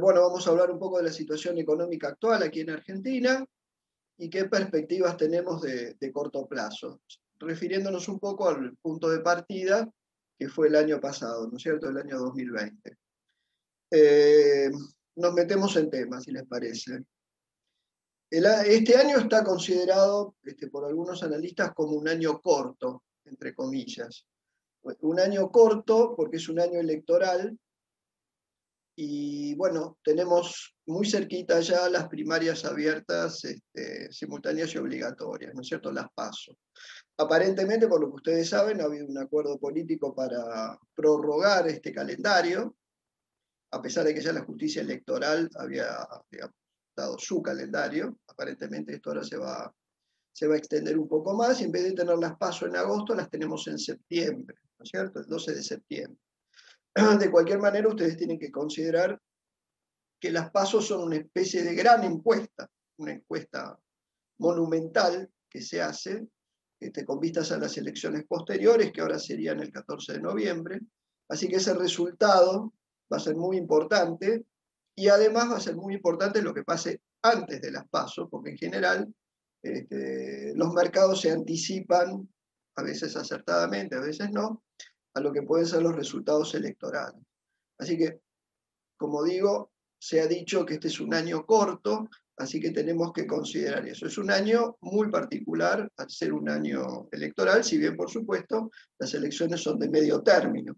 bueno, vamos a hablar un poco de la situación económica actual aquí en Argentina y qué perspectivas tenemos de, corto plazo, refiriéndonos un poco al punto de partida que fue el año pasado, ¿no es cierto?, el año 2020. Eh, nos metemos en temas, si les parece. este año está considerado este, por algunos analistas como un año corto, entre comillas. Un año corto porque es un año electoral y bueno, tenemos muy cerquita ya las primarias abiertas, este, simultáneas y obligatorias, ¿no es cierto? Las paso. Aparentemente, por lo que ustedes saben, ha habido un acuerdo político para prorrogar este calendario, a pesar de que ya la justicia electoral había dado su calendario, aparentemente esto ahora se va, se va a extender un poco más, y en vez de tener las paso en agosto, las tenemos en septiembre, ¿no es cierto? El 12 de septiembre. De cualquier manera, ustedes tienen que considerar que las pasos son una especie de gran encuesta, una encuesta monumental que se hace este, con vistas a las elecciones posteriores, que ahora serían el 14 de noviembre. Así que ese resultado va a ser muy importante y además va a ser muy importante lo que pase antes de las pasos, porque en general este, los mercados se anticipan, a veces acertadamente, a veces no, a lo que pueden ser los resultados electorales. Así que, como digo, se ha dicho que este es un año corto, así que tenemos que considerar eso. Es un año muy particular al ser un año electoral, si bien, por supuesto, las elecciones son de medio término.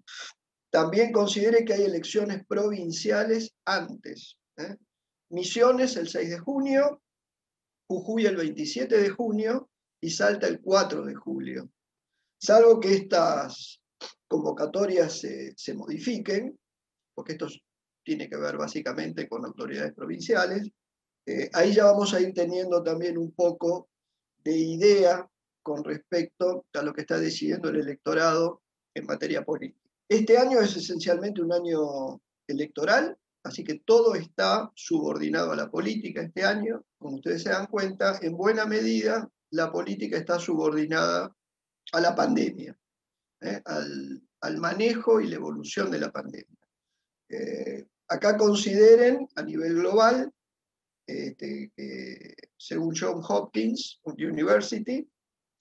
También considere que hay elecciones provinciales antes. ¿eh? Misiones el 6 de junio, Jujuy el 27 de junio y Salta el 4 de julio. Salvo que estas convocatorias se, modifiquen, porque esto tiene que ver básicamente con autoridades provinciales, eh, ahí ya vamos a ir teniendo también un poco de idea con respecto a lo que está decidiendo el electorado en materia política. Este año es esencialmente un año electoral, así que todo está subordinado a la política este año. Como ustedes se dan cuenta, en buena medida la política está subordinada a la pandemia. ¿Eh? al, manejo y la evolución de la pandemia. Eh, acá consideren a nivel global, este, según John Hopkins University,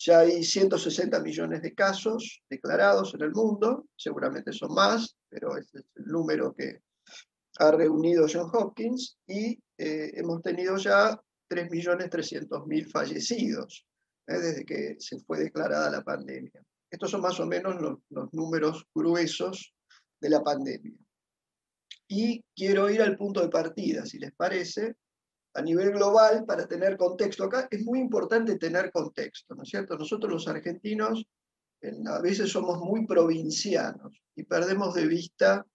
ya hay 160 millones de casos declarados en el mundo, seguramente son más, pero ese es el número que ha reunido John Hopkins, y eh, hemos tenido ya 3.300.000 fallecidos desde que se fue declarada la pandemia. Estos son más o menos los, números gruesos de la pandemia. Y quiero ir al punto de partida, si les parece, a nivel global, para tener contexto acá, es muy importante tener contexto, ¿no es cierto? Nosotros los argentinos a veces somos muy provincianos y perdemos de vista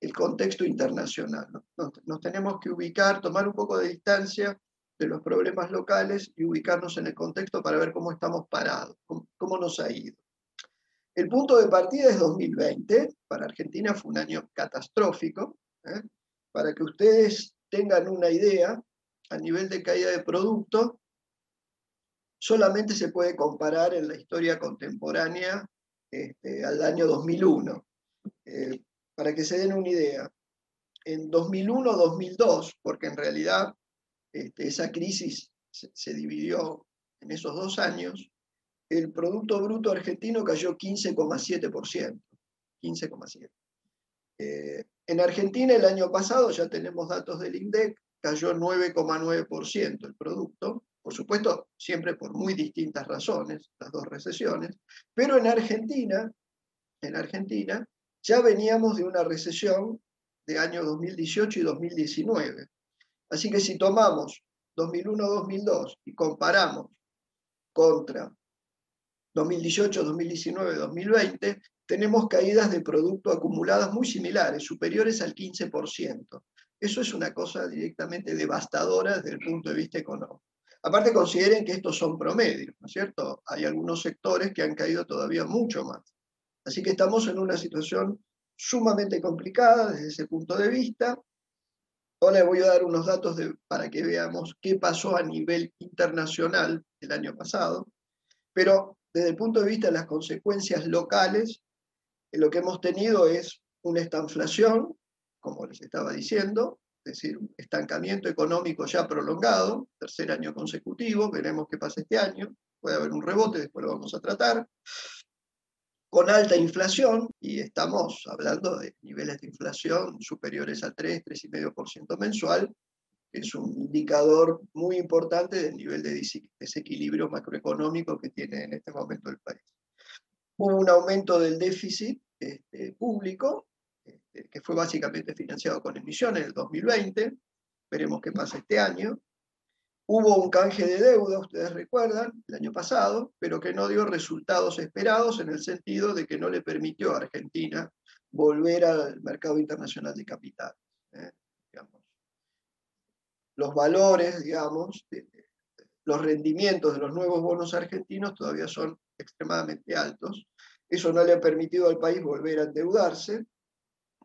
el contexto internacional. Nos, tenemos que ubicar, tomar un poco de distancia de los problemas locales y ubicarnos en el contexto para ver cómo estamos parados, cómo nos ha ido. El punto de partida es 2020. Para Argentina fue un año catastrófico. ¿eh? Para que ustedes tengan una idea, a nivel de caída de producto, solamente se puede comparar en la historia contemporánea este, al año 2001. Eh, para que se den una idea, en 2001-2002, porque en realidad este, esa crisis se dividió en esos dos años, el Producto Bruto Argentino cayó 15,7%. 15,7%. Eh, en Argentina el año pasado, ya tenemos datos del INDEC, cayó 9,9% el producto, por supuesto, siempre por muy distintas razones, las dos recesiones, pero en Argentina, en Argentina, ya veníamos de una recesión de años 2018 y 2019. Así que si tomamos 2001-2002 y comparamos contra 2018, 2019, 2020, tenemos caídas de producto acumuladas muy similares, superiores al 15%. Eso es una cosa directamente devastadora desde el punto de vista económico. Aparte, consideren que estos son promedios, ¿no es cierto? Hay algunos sectores que han caído todavía mucho más. Así que estamos en una situación sumamente complicada desde ese punto de vista. Ahora les voy a dar unos datos para que veamos qué pasó a nivel internacional el año pasado. Pero desde el punto de vista de las consecuencias locales, lo que hemos tenido es una estanflación, como les estaba diciendo, es decir, un estancamiento económico ya prolongado, tercer año consecutivo, veremos qué pasa este año, puede haber un rebote, después lo vamos a tratar, con alta inflación, y estamos hablando de niveles de inflación superiores a 3, 3,5% mensual, es un indicador muy importante del nivel de desequilibrio macroeconómico que tiene en este momento el país. Hubo un aumento del déficit este, público, este, que fue básicamente financiado con emisiones en el 2020, veremos qué pasa este año. Hubo un canje de deuda, ustedes recuerdan, el año pasado, pero que no dio resultados esperados en el sentido de que no le permitió a Argentina volver al mercado internacional de capitales. ¿eh? Los valores, digamos, los rendimientos de los nuevos bonos argentinos todavía son extremadamente altos. Eso no le ha permitido al país volver a endeudarse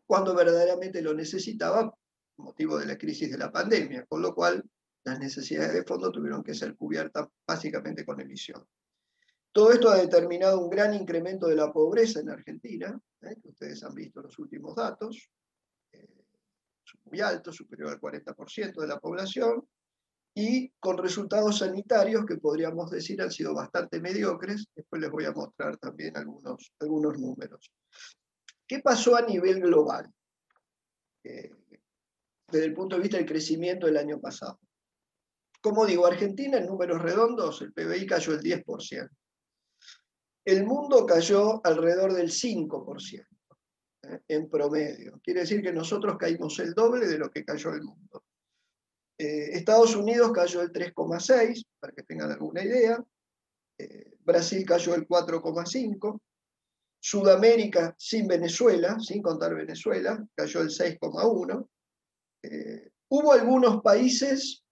cuando verdaderamente lo necesitaba, motivo de la crisis de la pandemia, con lo cual las necesidades de fondo tuvieron que ser cubiertas básicamente con emisión. Todo esto ha determinado un gran incremento de la pobreza en Argentina, ¿eh? ustedes han visto los últimos datos, muy alto, superior al 40% de la población, y con resultados sanitarios que podríamos decir han sido bastante mediocres. Después les voy a mostrar también algunos, algunos números. ¿Qué pasó a nivel global? Eh, desde el punto de vista del crecimiento del año pasado. Como digo, Argentina en números redondos, el PBI cayó el 10%. El mundo cayó alrededor del 5% en promedio. Quiere decir que nosotros caímos el doble de lo que cayó el mundo. Eh, Estados Unidos cayó el 3,6, para que tengan alguna idea. Eh, Brasil cayó el 4,5. Sudamérica, sin Venezuela, sin contar Venezuela, cayó el 6,1. Eh, hubo algunos países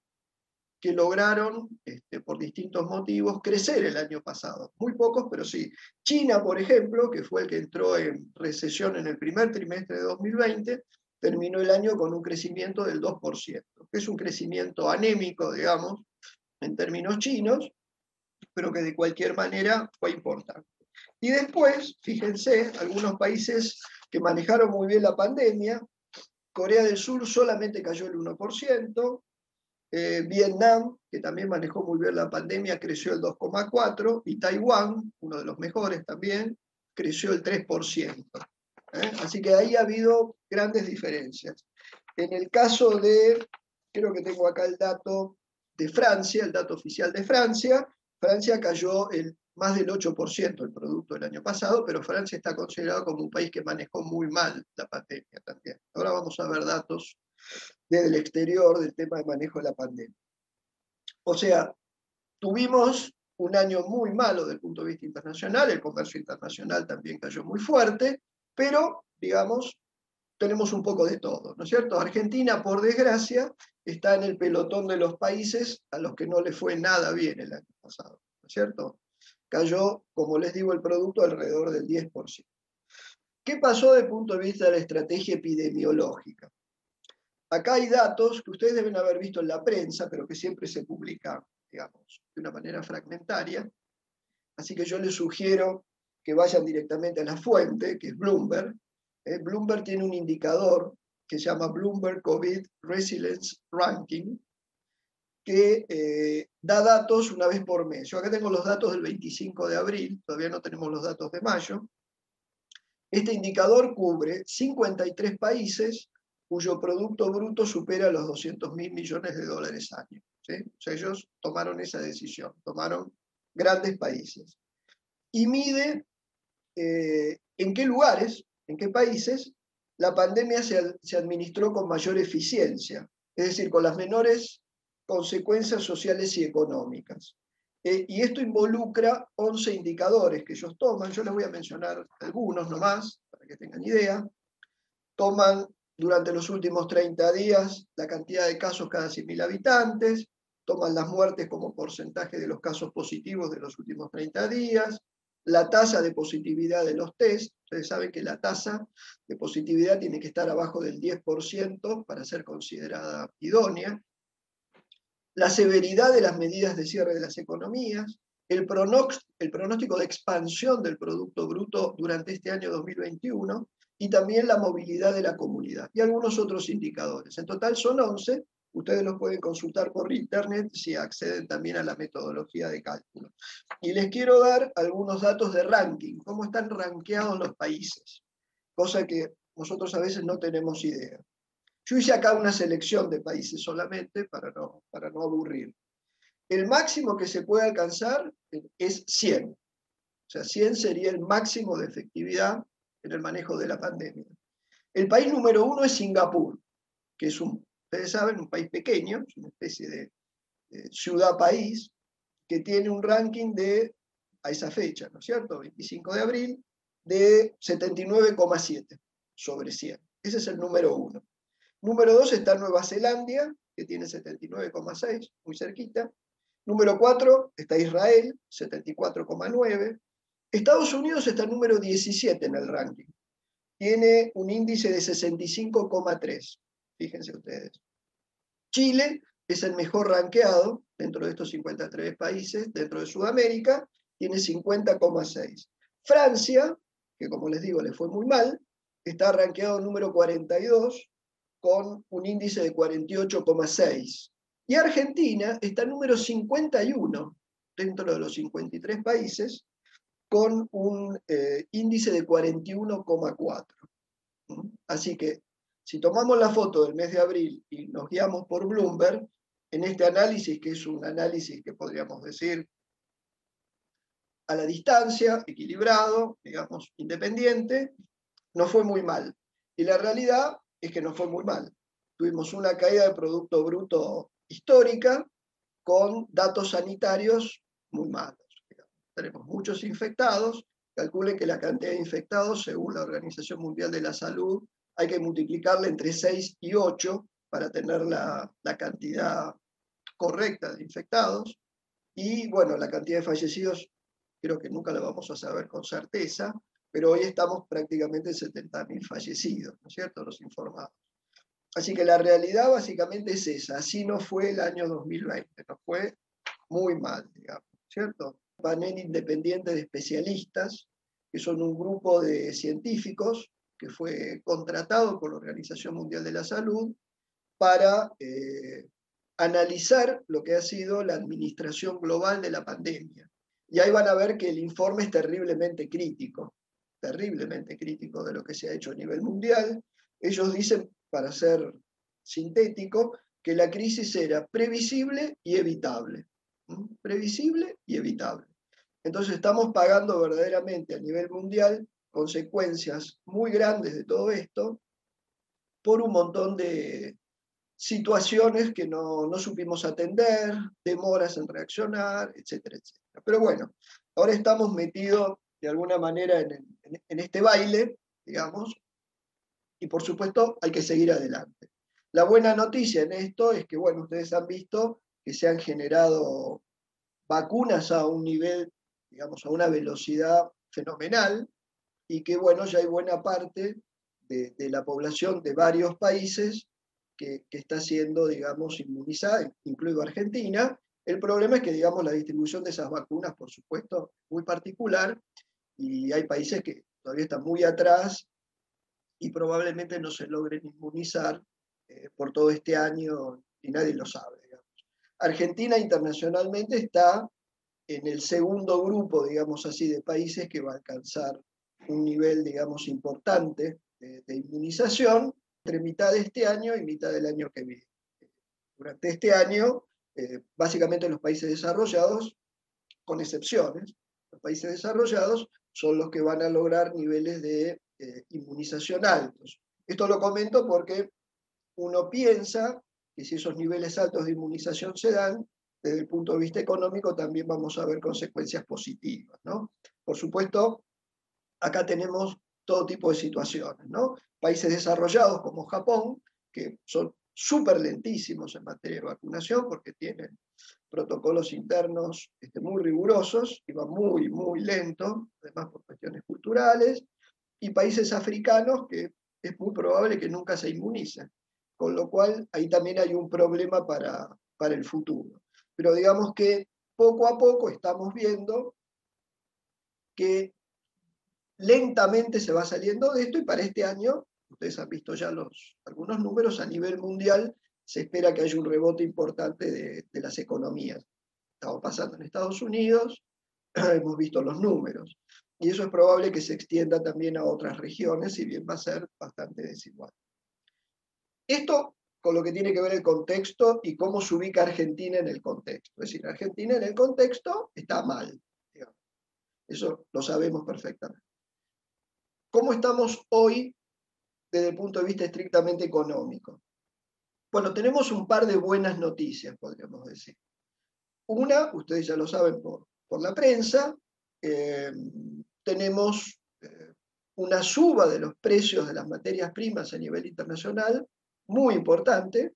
que lograron, este, por distintos motivos, crecer el año pasado. Muy pocos, pero sí. China, por ejemplo, que fue el que entró en recesión en el primer trimestre de 2020, terminó el año con un crecimiento del 2%, que es un crecimiento anémico, digamos, en términos chinos, pero que de cualquier manera fue importante. Y después, fíjense, algunos países que manejaron muy bien la pandemia, Corea del Sur solamente cayó el 1%, eh, Vietnam, que también manejó muy bien la pandemia, creció el 2,4%, y Taiwán, uno de los mejores también, creció el 3%. ¿eh? Así que ahí ha habido grandes diferencias. En el caso de, creo que tengo acá el dato de Francia, el dato oficial de Francia, Francia cayó más del 8% el producto del año pasado, pero Francia está considerado como un país que manejó muy mal la pandemia también. Ahora vamos a ver datos desde el exterior del tema de manejo de la pandemia. O sea, tuvimos un año muy malo desde el punto de vista internacional, el comercio internacional también cayó muy fuerte, pero, digamos, tenemos un poco de todo, ¿no es cierto? Argentina, por desgracia, está en el pelotón de los países a los que no le fue nada bien el año pasado, ¿no es cierto? Cayó, como les digo, el producto alrededor del 10%. ¿Qué pasó desde el punto de vista de la estrategia epidemiológica? Acá hay datos que ustedes deben haber visto en la prensa, pero que siempre se publican, digamos, de una manera fragmentaria. Así que yo les sugiero que vayan directamente a la fuente, que es Bloomberg. Eh, Bloomberg tiene un indicador que se llama Bloomberg COVID Resilience Ranking, que eh, da datos una vez por mes. Yo acá tengo los datos del 25 de abril, todavía no tenemos los datos de mayo. Este indicador cubre 53 países cuyo Producto Bruto supera los 200 mil millones de dólares año. ellos tomaron esa decisión, tomaron grandes países. Y mide eh, en qué lugares, en qué países, la pandemia se, administró con mayor eficiencia, es decir, con las menores consecuencias sociales y económicas. Eh, y esto involucra 11 indicadores que ellos toman, yo les voy a mencionar algunos nomás, para que tengan idea. Toman durante los últimos 30 días la cantidad de casos cada 100.000 habitantes, toman las muertes como porcentaje de los casos positivos de los últimos 30 días, la tasa de positividad de los test, ustedes saben que la tasa de positividad tiene que estar abajo del 10% para ser considerada idónea, la severidad de las medidas de cierre de las economías, el, pronóstico de expansión del Producto Bruto durante este año 2021, y también la movilidad de la comunidad y algunos otros indicadores. En total son 11, ustedes los pueden consultar por internet si acceden también a la metodología de cálculo. Y les quiero dar algunos datos de ranking, cómo están rankeados los países, cosa que nosotros a veces no tenemos idea. Yo hice acá una selección de países solamente para no, para no aburrir. El máximo que se puede alcanzar es 100. O sea, 100 sería el máximo de efectividad en el manejo de la pandemia. El país número uno es Singapur, que es un, ustedes saben, un país pequeño, es una especie de, ciudad-país, que tiene un ranking de, a esa fecha, ¿no es cierto?, 25 de abril, de 79,7 sobre 100. Ese es el número uno. Número dos está Nueva Zelanda, que tiene 79,6, muy cerquita. Número cuatro está Israel, 74,9. Estados Unidos está número 17 en el ranking. Tiene un índice de 65,3. Fíjense ustedes. Chile es el mejor rankeado dentro de estos 53 países, dentro de Sudamérica, tiene 50,6. Francia, que como les digo le fue muy mal, está rankeado número 42 con un índice de 48,6. Y Argentina está número 51 dentro de los 53 países con un eh, índice de 41,4. ¿Mm? Así que si tomamos la foto del mes de abril y nos guiamos por Bloomberg, en este análisis, que es un análisis que podríamos decir a la distancia, equilibrado, digamos, independiente, no fue muy mal. Y la realidad es que no fue muy mal. Tuvimos una caída de Producto Bruto histórica con datos sanitarios muy malos tenemos muchos infectados, calculen que la cantidad de infectados, según la Organización Mundial de la Salud, hay que multiplicarla entre 6 y 8 para tener la, la cantidad correcta de infectados. Y bueno, la cantidad de fallecidos creo que nunca la vamos a saber con certeza, pero hoy estamos prácticamente en 70.000 fallecidos, ¿no es cierto?, los informados. Así que la realidad básicamente es esa, así no fue el año 2020, no fue muy mal, digamos, ¿cierto? Panel independiente de especialistas, que son un grupo de científicos que fue contratado por la Organización Mundial de la Salud para eh, analizar lo que ha sido la administración global de la pandemia. Y ahí van a ver que el informe es terriblemente crítico, terriblemente crítico de lo que se ha hecho a nivel mundial. Ellos dicen, para ser sintético, que la crisis era previsible y evitable previsible y evitable. Entonces estamos pagando verdaderamente a nivel mundial consecuencias muy grandes de todo esto por un montón de situaciones que no, supimos atender, demoras en reaccionar, etcétera, etcétera. Pero bueno, ahora estamos metidos de alguna manera en, en este baile, digamos, y por supuesto hay que seguir adelante. La buena noticia en esto es que, bueno, ustedes han visto que se han generado vacunas a un nivel, digamos, a una velocidad fenomenal y que, bueno, ya hay buena parte de, la población de varios países que, está siendo, digamos, inmunizada, incluido Argentina. El problema es que, digamos, la distribución de esas vacunas, por supuesto, es muy particular y hay países que todavía están muy atrás y probablemente no se logren inmunizar eh, por todo este año y nadie lo sabe. Argentina internacionalmente está en el segundo grupo, digamos así, de países que va a alcanzar un nivel, digamos, importante de, inmunización entre mitad de este año y mitad del año que viene. Durante este año, eh, básicamente los países desarrollados, con excepciones, los países desarrollados son los que van a lograr niveles de eh, inmunización altos. Esto lo comento porque uno piensa y si esos niveles altos de inmunización se dan, desde el punto de vista económico también vamos a ver consecuencias positivas. ¿no? Por supuesto, acá tenemos todo tipo de situaciones. ¿no? Países desarrollados como Japón, que son súper lentísimos en materia de vacunación porque tienen protocolos internos este, muy rigurosos y van muy, muy lento, además por cuestiones culturales, y países africanos que es muy probable que nunca se inmunicen con lo cual ahí también hay un problema para, para el futuro. Pero digamos que poco a poco estamos viendo que lentamente se va saliendo de esto y para este año, ustedes han visto ya los, algunos números, a nivel mundial se espera que haya un rebote importante de, de las economías. Estamos pasando en Estados Unidos, hemos visto los números, y eso es probable que se extienda también a otras regiones, si bien va a ser bastante desigual. Esto con lo que tiene que ver el contexto y cómo se ubica Argentina en el contexto. Es decir, Argentina en el contexto está mal. Eso lo sabemos perfectamente. ¿Cómo estamos hoy desde el punto de vista estrictamente económico? Bueno, tenemos un par de buenas noticias, podríamos decir. Una, ustedes ya lo saben por, la prensa, eh, tenemos eh, una suba de los precios de las materias primas a nivel internacional muy importante.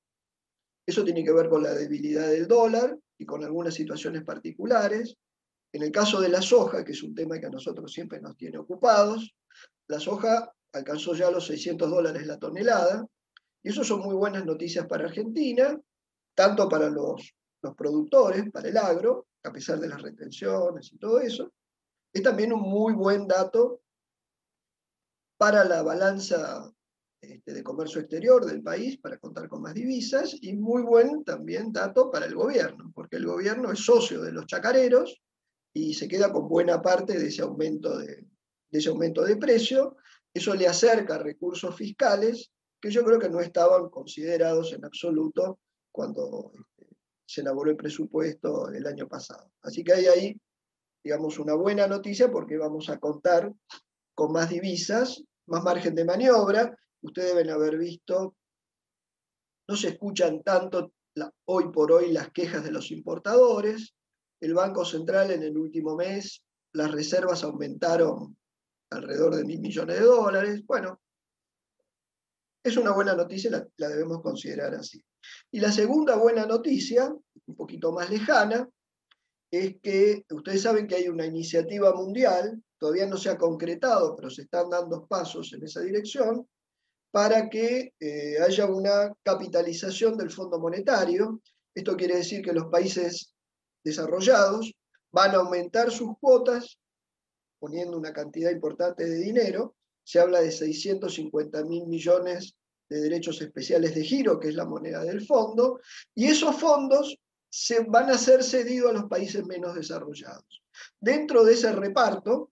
Eso tiene que ver con la debilidad del dólar y con algunas situaciones particulares. En el caso de la soja, que es un tema que a nosotros siempre nos tiene ocupados, la soja alcanzó ya los 600 dólares la tonelada, y eso son muy buenas noticias para Argentina, tanto para los, los productores, para el agro, a pesar de las retenciones y todo eso. Es también un muy buen dato para la balanza este, de comercio exterior del país para contar con más divisas y muy buen también dato para el gobierno, porque el gobierno es socio de los chacareros y se queda con buena parte de ese aumento de, ese aumento de precio. Eso le acerca recursos fiscales que yo creo que no estaban considerados en absoluto cuando este, se elaboró el presupuesto el año pasado. Así que hay ahí, digamos, una buena noticia porque vamos a contar con más divisas, más margen de maniobra ustedes deben haber visto, no se escuchan tanto hoy por hoy las quejas de los importadores. El Banco Central en el último mes, las reservas aumentaron alrededor de mil millones de dólares. Bueno, es una buena noticia, la, la debemos considerar así. Y la segunda buena noticia, un poquito más lejana, es que ustedes saben que hay una iniciativa mundial, todavía no se ha concretado, pero se están dando pasos en esa dirección, para que eh, haya una capitalización del Fondo Monetario. Esto quiere decir que los países desarrollados van a aumentar sus cuotas poniendo una cantidad importante de dinero. Se habla de 650 mil millones de derechos especiales de giro, que es la moneda del fondo, y esos fondos se van a ser cedidos a los países menos desarrollados. Dentro de ese reparto,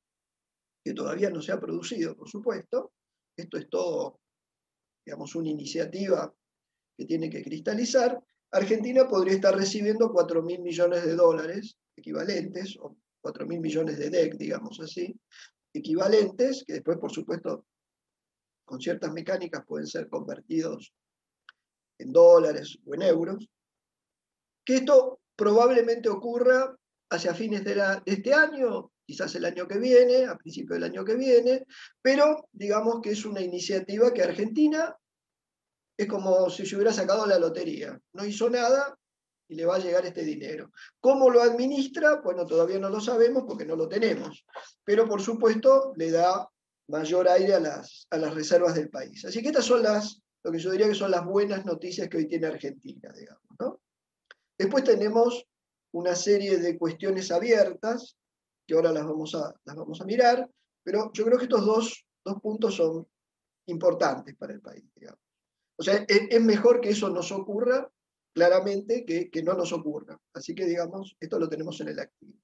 que todavía no se ha producido, por supuesto, esto es todo digamos, una iniciativa que tiene que cristalizar, Argentina podría estar recibiendo 4 mil millones de dólares equivalentes, o 4 mil millones de DEC, digamos así, equivalentes, que después, por supuesto, con ciertas mecánicas pueden ser convertidos en dólares o en euros, que esto probablemente ocurra hacia fines de, de este año, quizás el año que viene, a principio del año que viene, pero digamos que es una iniciativa que Argentina es como si se hubiera sacado la lotería. No hizo nada y le va a llegar este dinero. ¿Cómo lo administra? Bueno, todavía no lo sabemos porque no lo tenemos, pero por supuesto le da mayor aire a las, a las reservas del país. Así que estas son las, lo que yo diría que son las buenas noticias que hoy tiene Argentina, digamos. Después tenemos una serie de cuestiones abiertas que ahora las vamos a, las vamos a mirar, pero yo creo que estos dos, puntos son importantes para el país. O sea, es, mejor que eso nos ocurra claramente que, que no nos ocurra. Así que, digamos, esto lo tenemos en el activo.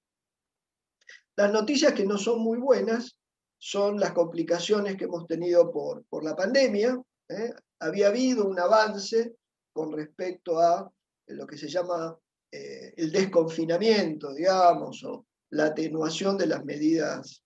Las noticias que no son muy buenas son las complicaciones que hemos tenido por, por la pandemia. ¿eh? Había habido un avance con respecto a lo que se llama eh, el desconfinamiento, digamos, o la atenuación de las medidas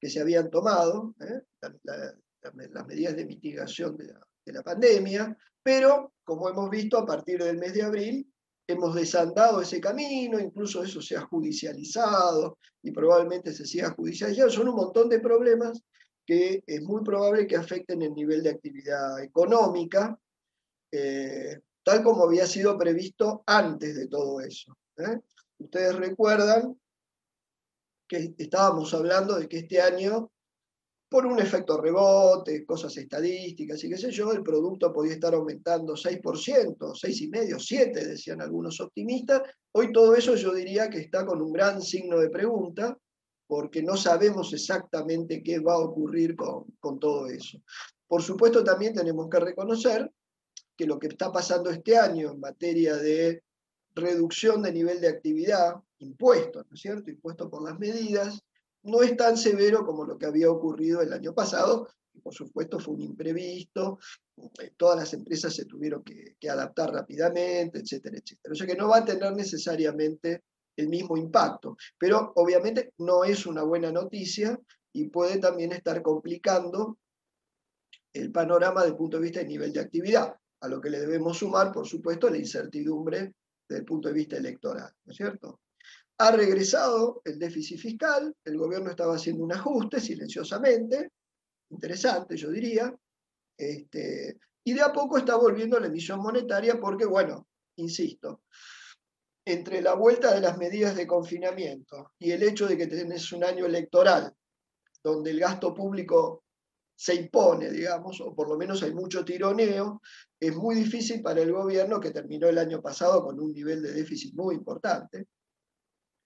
que se habían tomado, ¿eh? las medidas de mitigación de la, pandemia, pero como hemos visto a partir del mes de abril, hemos desandado ese camino, incluso eso se ha judicializado y probablemente se siga judicializando. Son un montón de problemas que es muy probable que afecten el nivel de actividad económica, eh, tal como había sido previsto antes de todo eso. ¿eh? Ustedes recuerdan que estábamos hablando de que este año, por un efecto rebote, cosas estadísticas y qué sé yo, el producto podía estar aumentando 6%, 6,5%, 7%, decían algunos optimistas. Hoy todo eso yo diría que está con un gran signo de pregunta, porque no sabemos exactamente qué va a ocurrir con, con todo eso. Por supuesto, también tenemos que reconocer que lo que está pasando este año en materia de reducción de nivel de actividad, impuestos, ¿no es cierto? Impuesto por las medidas, no es tan severo como lo que había ocurrido el año pasado, y por supuesto fue un imprevisto, eh, todas las empresas se tuvieron que, que, adaptar rápidamente, etcétera, etcétera. O sea que no va a tener necesariamente el mismo impacto, pero obviamente no es una buena noticia y puede también estar complicando el panorama desde el punto de vista del nivel de actividad, a lo que le debemos sumar, por supuesto, la incertidumbre desde el punto de vista electoral, ¿no es cierto? Ha regresado el déficit fiscal, el gobierno estaba haciendo un ajuste silenciosamente, interesante yo diría, este, y de a poco está volviendo la emisión monetaria porque, bueno, insisto, entre la vuelta de las medidas de confinamiento y el hecho de que tenés un año electoral donde el gasto público se impone, digamos, o por lo menos hay mucho tironeo, es muy difícil para el gobierno que terminó el año pasado con un nivel de déficit muy importante,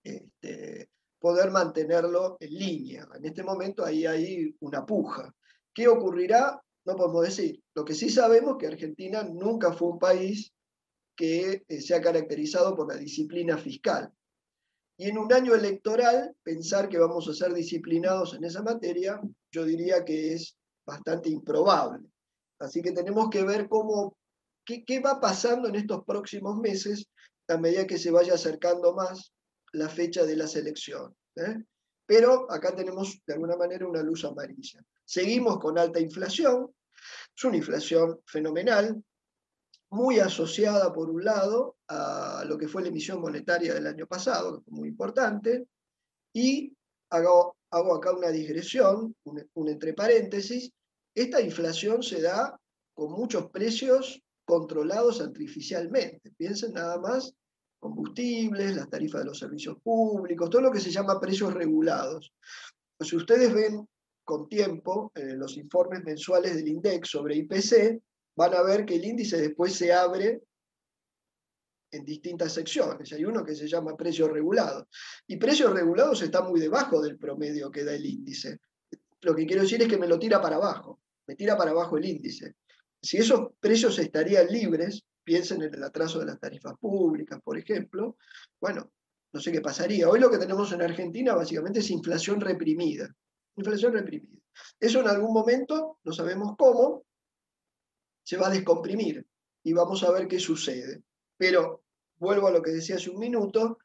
este, poder mantenerlo en línea. En este momento ahí hay una puja. ¿Qué ocurrirá? No podemos decir. Lo que sí sabemos es que Argentina nunca fue un país que eh, se ha caracterizado por la disciplina fiscal. Y en un año electoral, pensar que vamos a ser disciplinados en esa materia, yo diría que es bastante improbable. Así que tenemos que ver cómo, qué, qué va pasando en estos próximos meses a medida que se vaya acercando más la fecha de las elecciones. ¿eh? Pero acá tenemos de alguna manera una luz amarilla. Seguimos con alta inflación, es una inflación fenomenal, muy asociada, por un lado, a lo que fue la emisión monetaria del año pasado, que fue muy importante, y hago, hago acá una digresión, un, un entre paréntesis, esta inflación se da con muchos precios controlados artificialmente. Piensen nada más combustibles, las tarifas de los servicios públicos, todo lo que se llama precios regulados. Pues si ustedes ven con tiempo eh, los informes mensuales del INDEX sobre IPC, van a ver que el índice después se abre en distintas secciones. Hay uno que se llama precios regulados. Y precios regulados está muy debajo del promedio que da el índice. Lo que quiero decir es que me lo tira para abajo, me tira para abajo el índice. Si esos precios estarían libres, piensen en el atraso de las tarifas públicas, por ejemplo, bueno, no sé qué pasaría. Hoy lo que tenemos en Argentina básicamente es inflación reprimida. Inflación reprimida. Eso en algún momento, no sabemos cómo, se va a descomprimir y vamos a ver qué sucede. Pero vuelvo a lo que decía hace un minuto,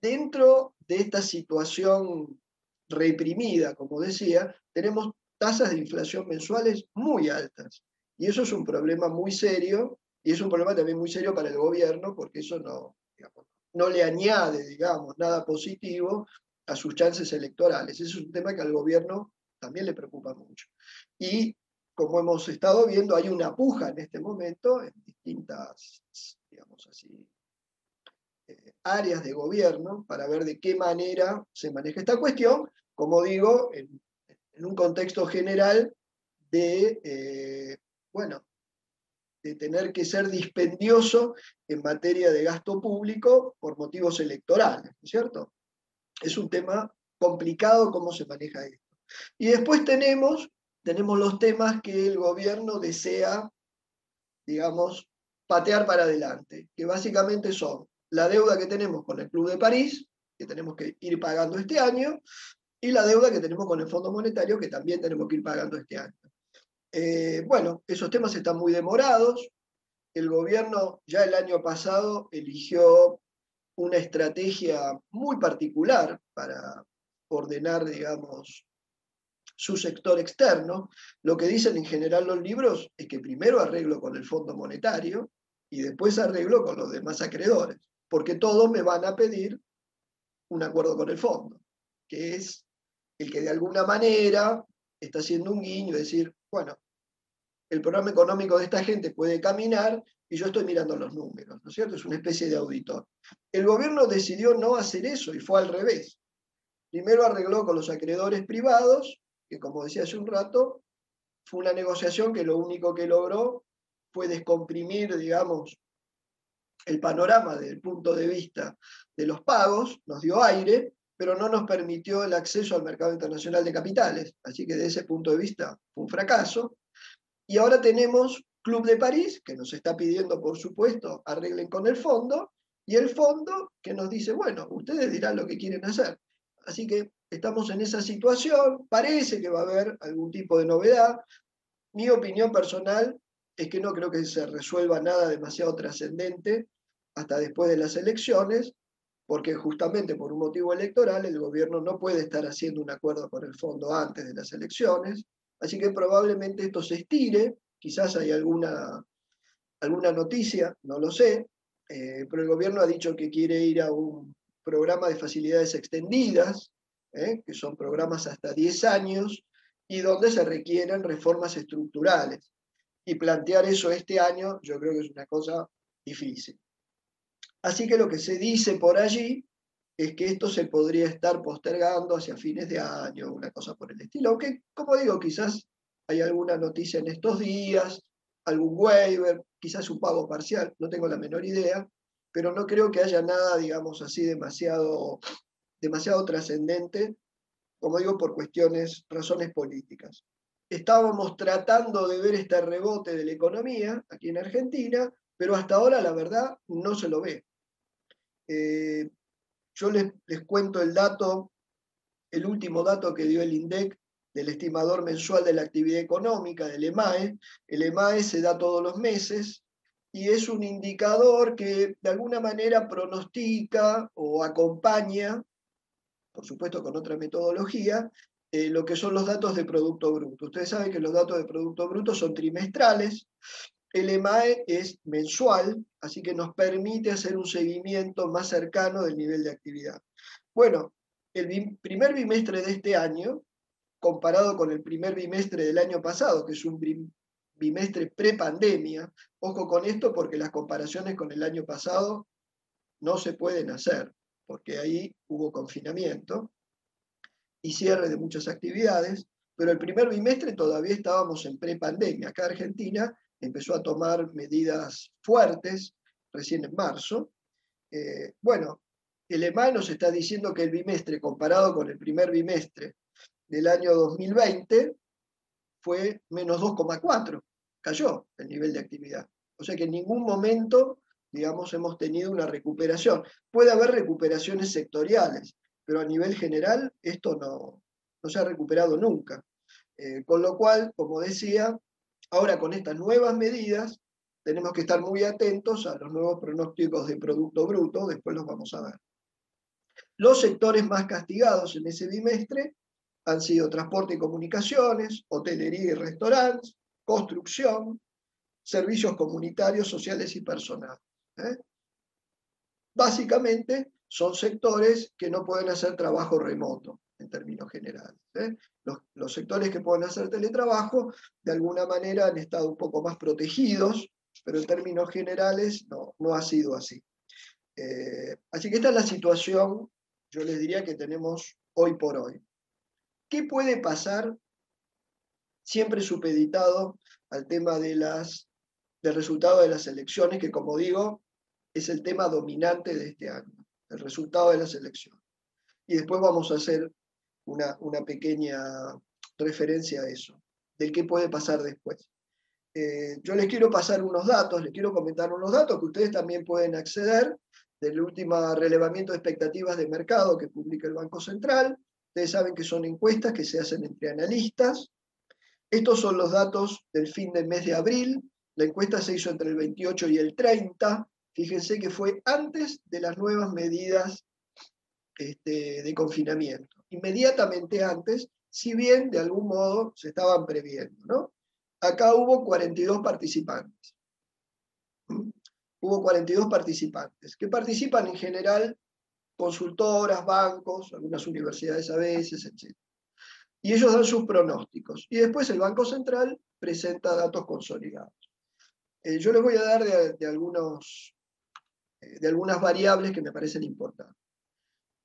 dentro de esta situación reprimida, como decía, tenemos tasas de inflación mensuales muy altas. Y eso es un problema muy serio y es un problema también muy serio para el gobierno porque eso no, no le añade, digamos, nada positivo a sus chances electorales. Ese es un tema que al gobierno también le preocupa mucho. Y como hemos estado viendo, hay una puja en este momento en distintas, digamos así, eh, áreas de gobierno para ver de qué manera se maneja esta cuestión, como digo, en, un contexto general de, eh, bueno, de tener que ser dispendioso en materia de gasto público por motivos electorales, ¿cierto? Es un tema complicado cómo se maneja esto. Y después tenemos tenemos los temas que el gobierno desea, digamos, patear para adelante, que básicamente son la deuda que tenemos con el Club de París, que tenemos que ir pagando este año, y la deuda que tenemos con el Fondo Monetario, que también tenemos que ir pagando este año. Eh, bueno, esos temas están muy demorados. El gobierno ya el año pasado eligió una estrategia muy particular para ordenar, digamos, su sector externo, lo que dicen en general los libros es que primero arreglo con el Fondo Monetario y después arreglo con los demás acreedores, porque todos me van a pedir un acuerdo con el fondo, que es el que de alguna manera está haciendo un guiño, es decir, bueno, el programa económico de esta gente puede caminar y yo estoy mirando los números, ¿no es cierto? Es una especie de auditor. El gobierno decidió no hacer eso y fue al revés. Primero arregló con los acreedores privados que como decía hace un rato, fue una negociación que lo único que logró fue descomprimir, digamos, el panorama desde el punto de vista de los pagos, nos dio aire, pero no nos permitió el acceso al mercado internacional de capitales. Así que desde ese punto de vista fue un fracaso. Y ahora tenemos Club de París, que nos está pidiendo, por supuesto, arreglen con el fondo, y el fondo que nos dice, bueno, ustedes dirán lo que quieren hacer. Así que estamos en esa situación, parece que va a haber algún tipo de novedad. Mi opinión personal es que no creo que se resuelva nada demasiado trascendente hasta después de las elecciones, porque justamente por un motivo electoral el gobierno no puede estar haciendo un acuerdo con el fondo antes de las elecciones, así que probablemente esto se estire, quizás hay alguna, alguna noticia, no lo sé, eh, pero el gobierno ha dicho que quiere ir a un programa de facilidades extendidas, ¿eh? que son programas hasta 10 años, y donde se requieren reformas estructurales. Y plantear eso este año yo creo que es una cosa difícil. Así que lo que se dice por allí es que esto se podría estar postergando hacia fines de año, una cosa por el estilo. Aunque, como digo, quizás hay alguna noticia en estos días, algún waiver, quizás un pago parcial, no tengo la menor idea, pero no creo que haya nada, digamos así, demasiado, demasiado trascendente, como digo, por cuestiones, razones políticas. Estábamos tratando de ver este rebote de la economía aquí en Argentina, pero hasta ahora la verdad no se lo ve. Eh, yo les, cuento el dato, el último dato que dio el INDEC del estimador mensual de la actividad económica, del EMAE. El EMAE se da todos los meses y es un indicador que de alguna manera pronostica o acompaña, por supuesto con otra metodología, eh, lo que son los datos de Producto Bruto. Ustedes saben que los datos de Producto Bruto son trimestrales, el EMAE es mensual, así que nos permite hacer un seguimiento más cercano del nivel de actividad. Bueno, el primer bimestre de este año, comparado con el primer bimestre del año pasado, que es un bimestre prepandemia. Ojo con esto porque las comparaciones con el año pasado no se pueden hacer, porque ahí hubo confinamiento y cierre de muchas actividades, pero el primer bimestre todavía estábamos en prepandemia. Acá Argentina empezó a tomar medidas fuertes recién en marzo. Eh, bueno, el EMA nos está diciendo que el bimestre comparado con el primer bimestre del año 2020 fue menos 2,4 cayó el nivel de actividad. O sea que en ningún momento, digamos, hemos tenido una recuperación. Puede haber recuperaciones sectoriales, pero a nivel general esto no, no se ha recuperado nunca. Eh, con lo cual, como decía, ahora con estas nuevas medidas tenemos que estar muy atentos a los nuevos pronósticos de Producto Bruto, después los vamos a ver. Los sectores más castigados en ese bimestre han sido transporte y comunicaciones, hotelería y restaurantes, construcción, servicios comunitarios, sociales y personales. ¿eh? Básicamente son sectores que no pueden hacer trabajo remoto, en términos generales. ¿eh? Los, sectores que pueden hacer teletrabajo, de alguna manera han estado un poco más protegidos, pero en términos generales no, no ha sido así. Eh, así que esta es la situación, yo les diría que tenemos hoy por hoy. ¿Qué puede pasar siempre supeditado al tema de las, del resultado de las elecciones, que como digo, es el tema dominante de este año, el resultado de las elecciones. Y después vamos a hacer una, pequeña referencia a eso, del qué puede pasar después. Eh, yo les quiero pasar unos datos, les quiero comentar unos datos que ustedes también pueden acceder del último relevamiento de expectativas de mercado que publica el Banco Central. Ustedes saben que son encuestas que se hacen entre analistas estos son los datos del fin del mes de abril. La encuesta se hizo entre el 28 y el 30. Fíjense que fue antes de las nuevas medidas este, de confinamiento. Inmediatamente antes, si bien de algún modo se estaban previendo. ¿no? Acá hubo 42 participantes. Hubo 42 participantes, que participan en general consultoras, bancos, algunas universidades a veces, etc y ellos dan sus pronósticos. Y después el Banco Central presenta datos consolidados. Eh, yo les voy a dar de, algunos, eh, de algunas variables que me parecen importantes.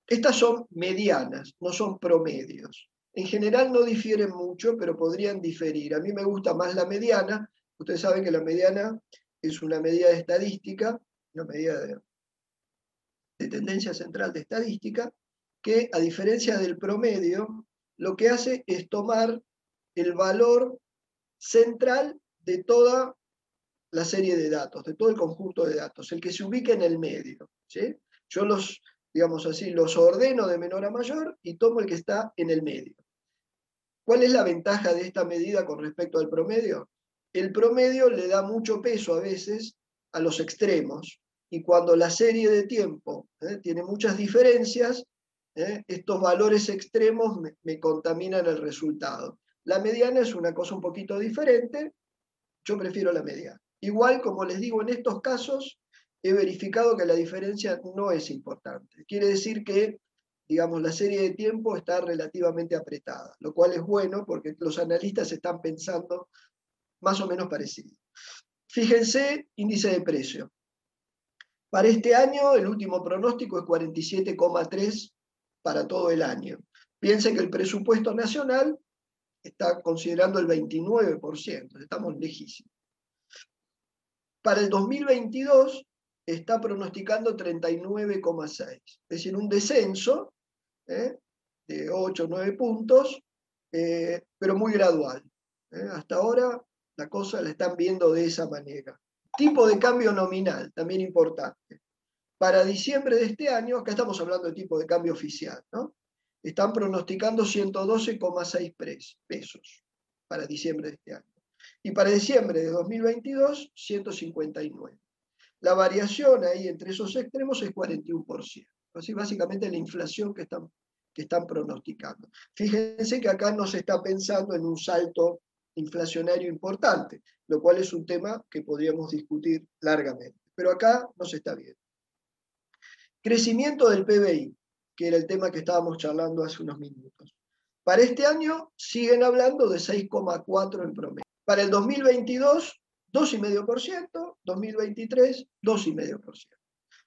Estas son medianas, no son promedios. En general no difieren mucho, pero podrían diferir. A mí me gusta más la mediana. Ustedes saben que la mediana es una medida de estadística, una medida de tendencia central de estadística, que, a diferencia del promedio, lo que hace es tomar el valor central de toda la serie de datos, de todo el conjunto de datos, el que se ubica en el medio. Yo los, digamos así, los ordeno de menor a mayor y tomo el que está en el medio. ¿Cuál es la ventaja de esta medida con respecto al promedio? El promedio le da mucho peso a veces a los extremos y cuando la serie de tiempo ¿eh? tiene muchas diferencias, ¿eh? estos valores extremos me contaminan el resultado. La mediana es una cosa un poquito diferente, yo prefiero la mediana. Igual, como les digo, en estos casos he verificado que la diferencia no es importante. Quiere decir que, digamos, la serie de tiempo está relativamente apretada, lo cual es bueno porque los analistas están pensando más o menos parecido. Fíjense, índice de precio. Para este año, el último pronóstico es 47,3 para todo el año. Piensen que el presupuesto nacional está considerando el 29%, estamos lejísimos. Para el 2022 está pronosticando 39,6, es decir, un descenso ¿eh? de 8 o 9 puntos, eh, pero muy gradual. ¿eh? Hasta ahora la cosa la están viendo de esa manera. Tipo de cambio nominal, también importante. Para diciembre de este año, acá estamos hablando de tipo de cambio oficial, ¿no? Están pronosticando 112,6 pesos para diciembre de este año. Y para diciembre de 2022, 159. La variación ahí entre esos extremos es 41%. Así básicamente la inflación que están, que están pronosticando. Fíjense que acá no se está pensando en un salto inflacionario importante, lo cual es un tema que podríamos discutir largamente. Pero acá no se está viendo. Crecimiento del PBI, que era el tema que estábamos charlando hace unos minutos. Para este año siguen hablando de 6,4 en promedio. Para el 2022, 2,5%, 2023, 2,5%.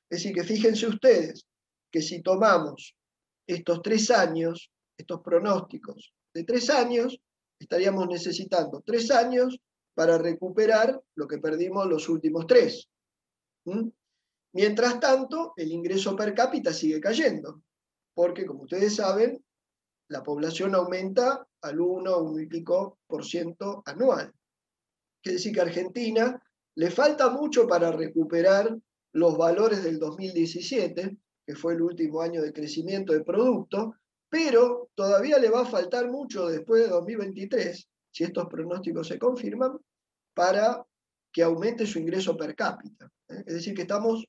Es decir, que fíjense ustedes que si tomamos estos tres años, estos pronósticos de tres años, estaríamos necesitando tres años para recuperar lo que perdimos los últimos tres. ¿Mm? Mientras tanto, el ingreso per cápita sigue cayendo, porque como ustedes saben, la población aumenta al 1 1 y pico por ciento anual. Quiere decir que Argentina le falta mucho para recuperar los valores del 2017, que fue el último año de crecimiento de producto, pero todavía le va a faltar mucho después de 2023, si estos pronósticos se confirman, para que aumente su ingreso per cápita. ¿eh? Es decir, que estamos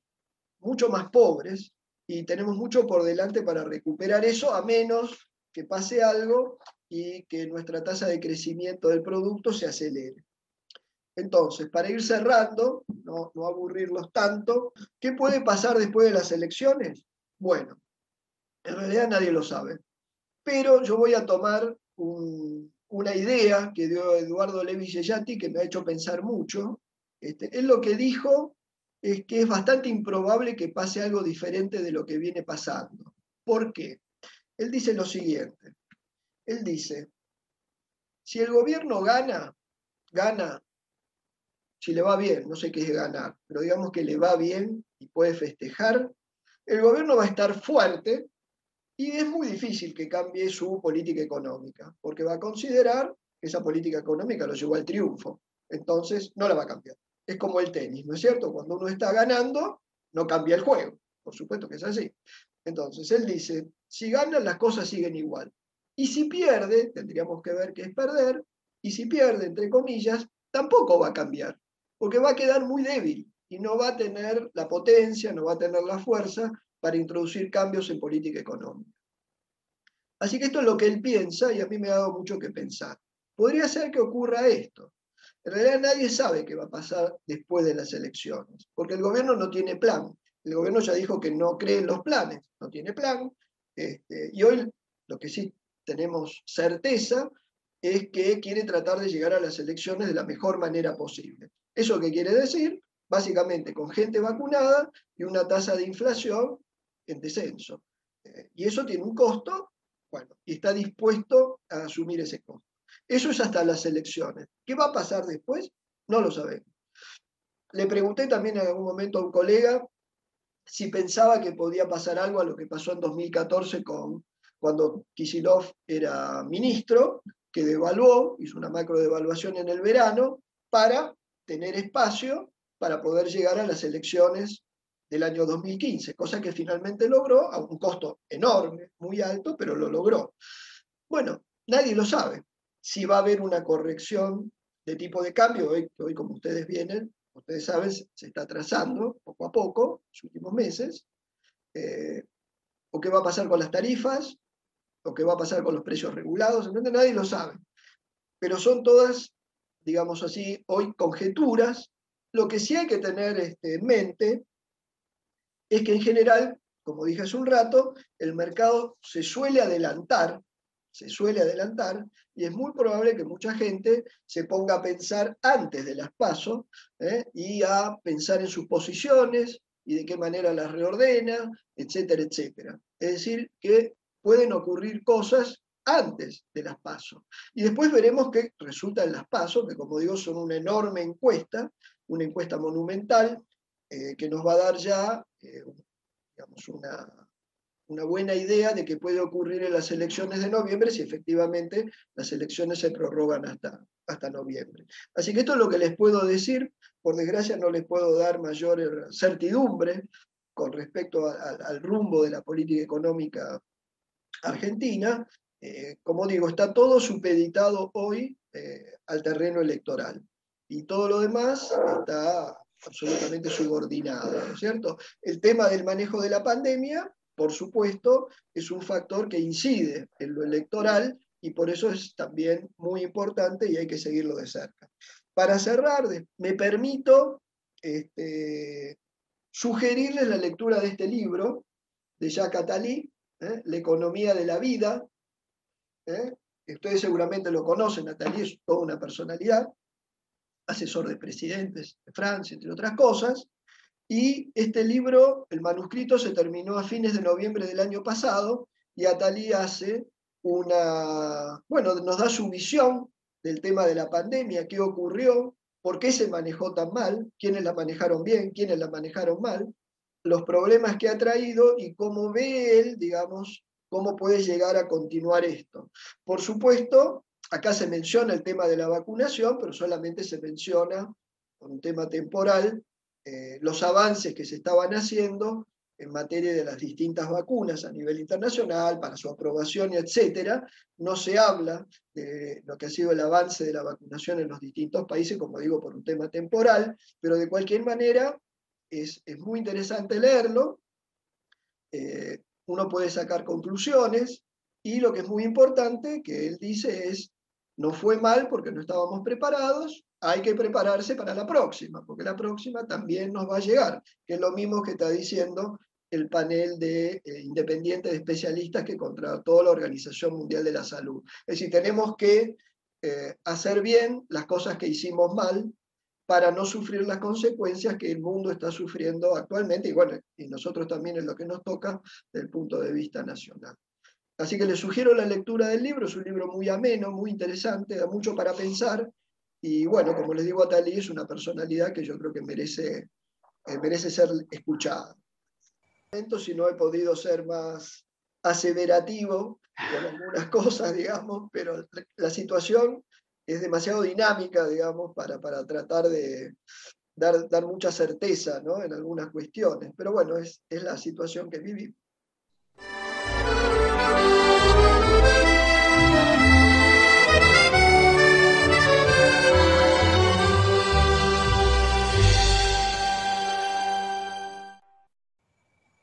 mucho más pobres y tenemos mucho por delante para recuperar eso, a menos que pase algo y que nuestra tasa de crecimiento del producto se acelere. Entonces, para ir cerrando, no, aburrirlos tanto, ¿qué puede pasar después de las elecciones? Bueno, en realidad nadie lo sabe, pero yo voy a tomar una idea que dio Eduardo Levi Yeyati que me ha hecho pensar mucho. Este, él lo que dijo es que es bastante improbable que pase algo diferente de lo que viene pasando. ¿Por qué? Él dice lo siguiente. Él dice, si el gobierno gana, gana, si le va bien, no sé qué es ganar, pero digamos que le va bien y puede festejar, el gobierno va a estar fuerte y es muy difícil que cambie su política económica, porque va a considerar que esa política económica lo llevó al triunfo. Entonces, no la va a cambiar. Es como el tenis, ¿no es cierto? Cuando uno está ganando, no cambia el juego. Por supuesto que es así. Entonces, él dice, si gana, las cosas siguen igual. Y si pierde, tendríamos que ver qué es perder, y si pierde, entre comillas, tampoco va a cambiar, porque va a quedar muy débil y no va a tener la potencia, no va a tener la fuerza para introducir cambios en política económica. Así que esto es lo que él piensa y a mí me ha dado mucho que pensar. Podría ser que ocurra esto. En realidad nadie sabe qué va a pasar después de las elecciones, porque el gobierno no tiene plan. El gobierno ya dijo que no cree en los planes, no tiene plan. Este, y hoy lo que sí tenemos certeza es que quiere tratar de llegar a las elecciones de la mejor manera posible. ¿Eso qué quiere decir? Básicamente con gente vacunada y una tasa de inflación en descenso. Eh, y eso tiene un costo, bueno, y está dispuesto a asumir ese costo. Eso es hasta las elecciones. ¿Qué va a pasar después? No lo sabemos. Le pregunté también en algún momento a un colega si pensaba que podía pasar algo a lo que pasó en 2014 con, cuando Kisilov era ministro, que devaluó, hizo una macro devaluación en el verano para tener espacio para poder llegar a las elecciones del año 2015, cosa que finalmente logró a un costo enorme, muy alto, pero lo logró. Bueno, nadie lo sabe. Si va a haber una corrección de tipo de cambio, hoy, hoy como ustedes vienen, ustedes saben, se está trazando poco a poco, los últimos meses, eh, o qué va a pasar con las tarifas, o qué va a pasar con los precios regulados, nadie lo sabe. Pero son todas, digamos así, hoy conjeturas. Lo que sí hay que tener este, en mente es que en general, como dije hace un rato, el mercado se suele adelantar, se suele adelantar, y es muy probable que mucha gente se ponga a pensar antes de las pasos ¿eh? y a pensar en sus posiciones y de qué manera las reordena, etcétera, etcétera. Es decir, que pueden ocurrir cosas antes de las pasos. Y después veremos qué resulta en las pasos, que como digo son una enorme encuesta, una encuesta monumental, eh, que nos va a dar ya eh, digamos, una, buena idea de qué puede ocurrir en las elecciones de noviembre si efectivamente las elecciones se prorrogan hasta, hasta noviembre. Así que esto es lo que les puedo decir. Por desgracia no les puedo dar mayor certidumbre con respecto al rumbo de la política económica argentina. Eh, como digo, está todo supeditado hoy al terreno electoral. Y todo lo demás está absolutamente subordinado, ¿no es cierto? El tema del manejo de la pandemia, por supuesto, es un factor que incide en lo electoral y por eso es también muy importante y hay que seguirlo de cerca. Para cerrar, me permito este, sugerirles la lectura de este libro de Jacques Attali, ¿eh? La economía de la vida. ¿Eh? Ustedes seguramente lo conocen, Attali es toda una personalidad asesor de presidentes de Francia, entre otras cosas. Y este libro, el manuscrito, se terminó a fines de noviembre del año pasado y Atali hace una, bueno, nos da su visión del tema de la pandemia, qué ocurrió, por qué se manejó tan mal, quiénes la manejaron bien, quiénes la manejaron mal, los problemas que ha traído y cómo ve él, digamos, cómo puede llegar a continuar esto. Por supuesto, Acá se menciona el tema de la vacunación, pero solamente se menciona, con un tema temporal, eh, los avances que se estaban haciendo en materia de las distintas vacunas a nivel internacional, para su aprobación, etcétera. No se habla de lo que ha sido el avance de la vacunación en los distintos países, como digo, por un tema temporal, pero de cualquier manera es, muy interesante leerlo. Eh, uno puede sacar conclusiones y lo que es muy importante que él dice es no fue mal porque no estábamos preparados, hay que prepararse para la próxima, porque la próxima también nos va a llegar, que es lo mismo que está diciendo el panel de eh, independientes de especialistas que contrató la Organización Mundial de la Salud. Es decir, tenemos que eh, hacer bien las cosas que hicimos mal para no sufrir las consecuencias que el mundo está sufriendo actualmente, y bueno, y nosotros también en lo que nos toca desde el punto de vista nacional. Así que les sugiero la lectura del libro, es un libro muy ameno, muy interesante, da mucho para pensar. Y bueno, como les digo a Talí, es una personalidad que yo creo que merece, eh, merece ser escuchada. Si no he podido ser más aseverativo con algunas cosas, digamos, pero la situación es demasiado dinámica, digamos, para, para tratar de dar, dar mucha certeza ¿no? en algunas cuestiones. Pero bueno, es, es la situación que vivimos.